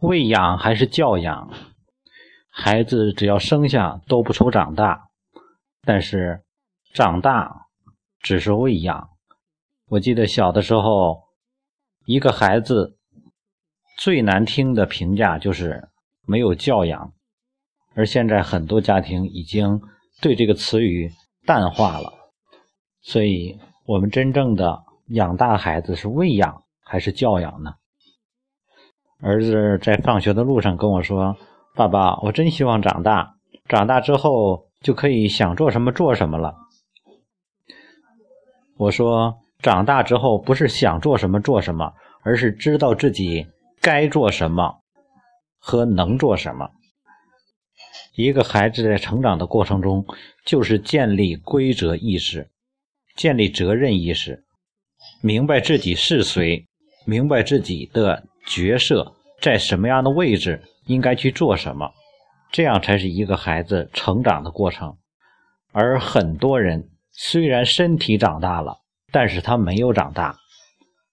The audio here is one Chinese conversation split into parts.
喂养还是教养？孩子只要生下都不愁长大，但是长大只是喂养。我记得小的时候，一个孩子最难听的评价就是没有教养，而现在很多家庭已经对这个词语淡化了。所以，我们真正的养大孩子是喂养还是教养呢？儿子在放学的路上跟我说。爸爸，我真希望长大，长大之后就可以想做什么做什么了。我说，长大之后不是想做什么做什么，而是知道自己该做什么和能做什么。一个孩子在成长的过程中，就是建立规则意识，建立责任意识，明白自己是谁，明白自己的角色在什么样的位置。应该去做什么，这样才是一个孩子成长的过程。而很多人虽然身体长大了，但是他没有长大。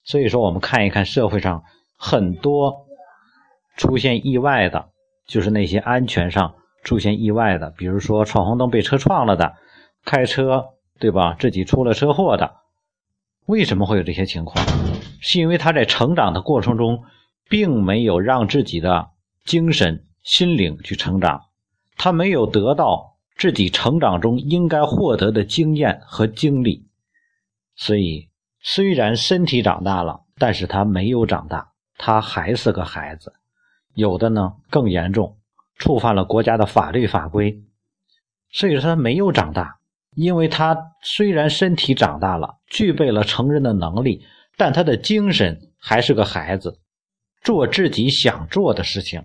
所以说，我们看一看社会上很多出现意外的，就是那些安全上出现意外的，比如说闯红灯被车撞了的，开车对吧？自己出了车祸的，为什么会有这些情况？是因为他在成长的过程中，并没有让自己的。精神、心灵去成长，他没有得到自己成长中应该获得的经验和经历，所以虽然身体长大了，但是他没有长大，他还是个孩子。有的呢更严重，触犯了国家的法律法规，所以说他没有长大，因为他虽然身体长大了，具备了成人的能力，但他的精神还是个孩子。做自己想做的事情，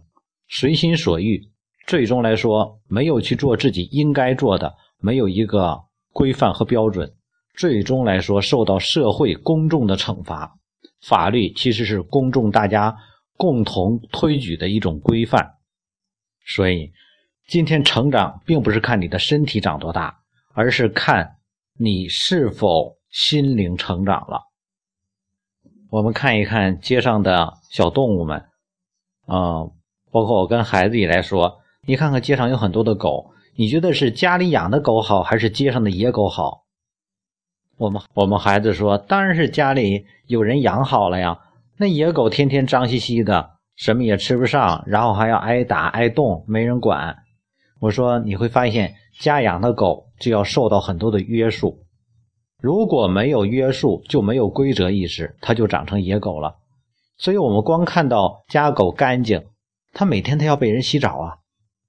随心所欲，最终来说没有去做自己应该做的，没有一个规范和标准，最终来说受到社会公众的惩罚。法律其实是公众大家共同推举的一种规范，所以今天成长并不是看你的身体长多大，而是看你是否心灵成长了。我们看一看街上的小动物们，啊，包括我跟孩子也来说，你看看街上有很多的狗，你觉得是家里养的狗好，还是街上的野狗好？我们我们孩子说，当然是家里有人养好了呀。那野狗天天脏兮兮的，什么也吃不上，然后还要挨打挨冻，没人管。我说你会发现，家养的狗就要受到很多的约束。如果没有约束，就没有规则意识，它就长成野狗了。所以，我们光看到家狗干净，它每天它要被人洗澡啊。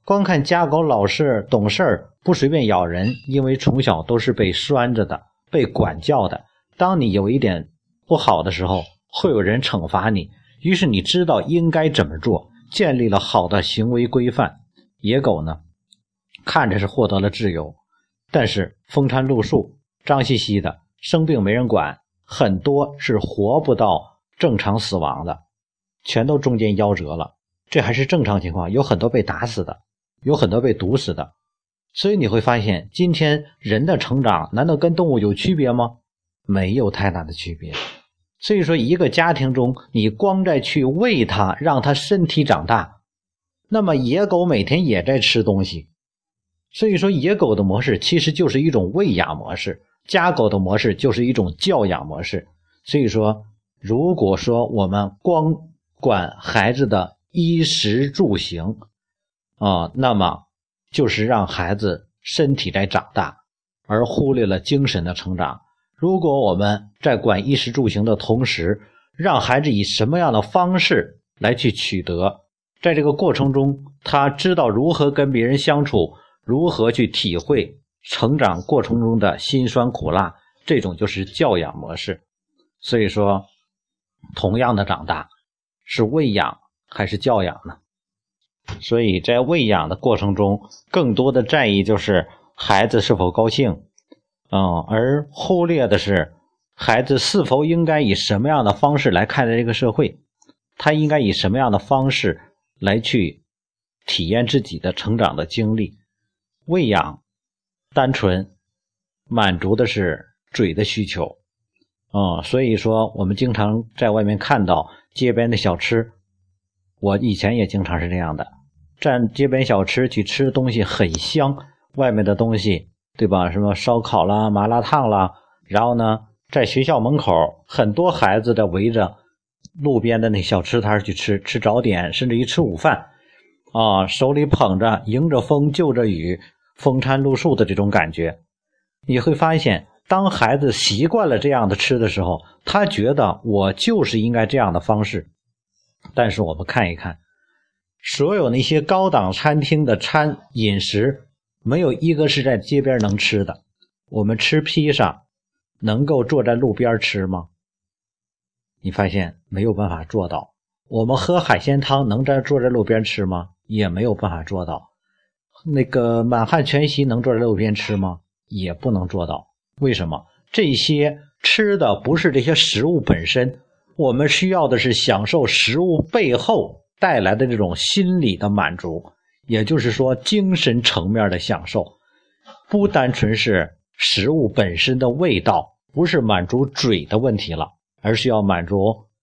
光看家狗老实懂事儿不随便咬人，因为从小都是被拴着的，被管教的。当你有一点不好的时候，会有人惩罚你，于是你知道应该怎么做，建立了好的行为规范。野狗呢，看着是获得了自由，但是风餐露宿。脏兮兮的，生病没人管，很多是活不到正常死亡的，全都中间夭折了。这还是正常情况，有很多被打死的，有很多被毒死的。所以你会发现，今天人的成长难道跟动物有区别吗？没有太大的区别。所以说，一个家庭中，你光在去喂它，让它身体长大，那么野狗每天也在吃东西。所以说，野狗的模式其实就是一种喂养模式。家狗的模式就是一种教养模式，所以说，如果说我们光管孩子的衣食住行，啊，那么就是让孩子身体在长大，而忽略了精神的成长。如果我们在管衣食住行的同时，让孩子以什么样的方式来去取得，在这个过程中，他知道如何跟别人相处，如何去体会。成长过程中的辛酸苦辣，这种就是教养模式。所以说，同样的长大，是喂养还是教养呢？所以在喂养的过程中，更多的在意就是孩子是否高兴，嗯，而忽略的是孩子是否应该以什么样的方式来看待这个社会，他应该以什么样的方式来去体验自己的成长的经历，喂养。单纯满足的是嘴的需求，嗯，所以说我们经常在外面看到街边的小吃，我以前也经常是这样的，站街边小吃去吃东西很香，外面的东西对吧？什么烧烤啦、麻辣烫啦，然后呢，在学校门口很多孩子在围着路边的那小吃摊去吃吃早点，甚至于吃午饭，啊，手里捧着迎着风就着雨，风餐露宿的这种感觉，你会发现。当孩子习惯了这样的吃的时候，他觉得我就是应该这样的方式。但是我们看一看，所有那些高档餐厅的餐饮食，没有一个是在街边能吃的。我们吃披萨，能够坐在路边吃吗？你发现没有办法做到。我们喝海鲜汤，能在坐在路边吃吗？也没有办法做到。那个满汉全席能坐在路边吃吗？也不能做到。为什么这些吃的不是这些食物本身？我们需要的是享受食物背后带来的这种心理的满足，也就是说精神层面的享受，不单纯是食物本身的味道，不是满足嘴的问题了，而是要满足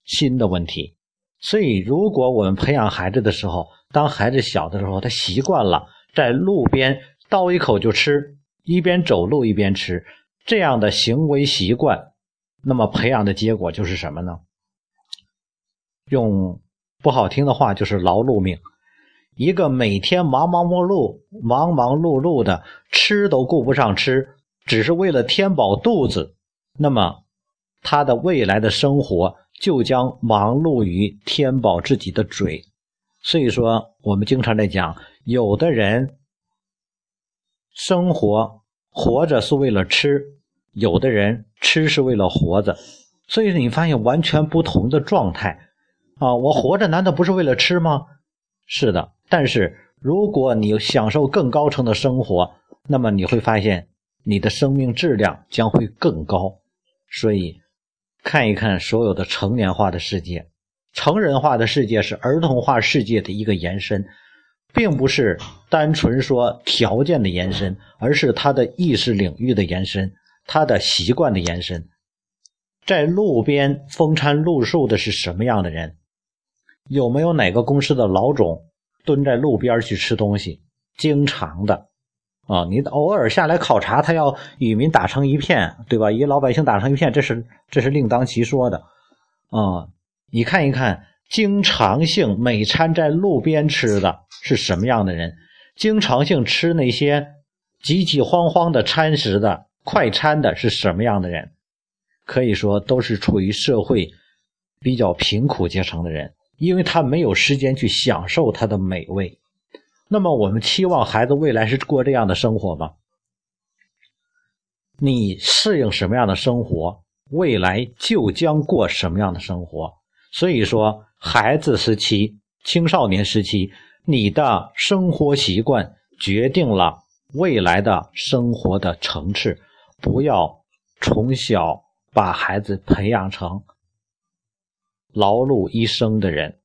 心的问题。所以，如果我们培养孩子的时候，当孩子小的时候，他习惯了在路边倒一口就吃，一边走路一边吃。这样的行为习惯，那么培养的结果就是什么呢？用不好听的话就是劳碌命。一个每天忙忙碌碌、忙忙碌碌的，吃都顾不上吃，只是为了填饱肚子，那么他的未来的生活就将忙碌于填饱自己的嘴。所以说，我们经常在讲，有的人生活。活着是为了吃，有的人吃是为了活着，所以你发现完全不同的状态啊！我活着难道不是为了吃吗？是的，但是如果你享受更高层的生活，那么你会发现你的生命质量将会更高。所以，看一看所有的成年化的世界，成人化的世界是儿童化世界的一个延伸。并不是单纯说条件的延伸，而是他的意识领域的延伸，他的习惯的延伸。在路边风餐露宿的是什么样的人？有没有哪个公司的老总蹲在路边去吃东西？经常的啊，你偶尔下来考察，他要与民打成一片，对吧？与老百姓打成一片，这是这是另当其说的啊。你看一看。经常性每餐在路边吃的是什么样的人？经常性吃那些急急慌慌的餐食的快餐的是什么样的人？可以说都是处于社会比较贫苦阶层的人，因为他没有时间去享受它的美味。那么，我们期望孩子未来是过这样的生活吗？你适应什么样的生活，未来就将过什么样的生活。所以说。孩子时期、青少年时期，你的生活习惯决定了未来的生活的层次。不要从小把孩子培养成劳碌一生的人。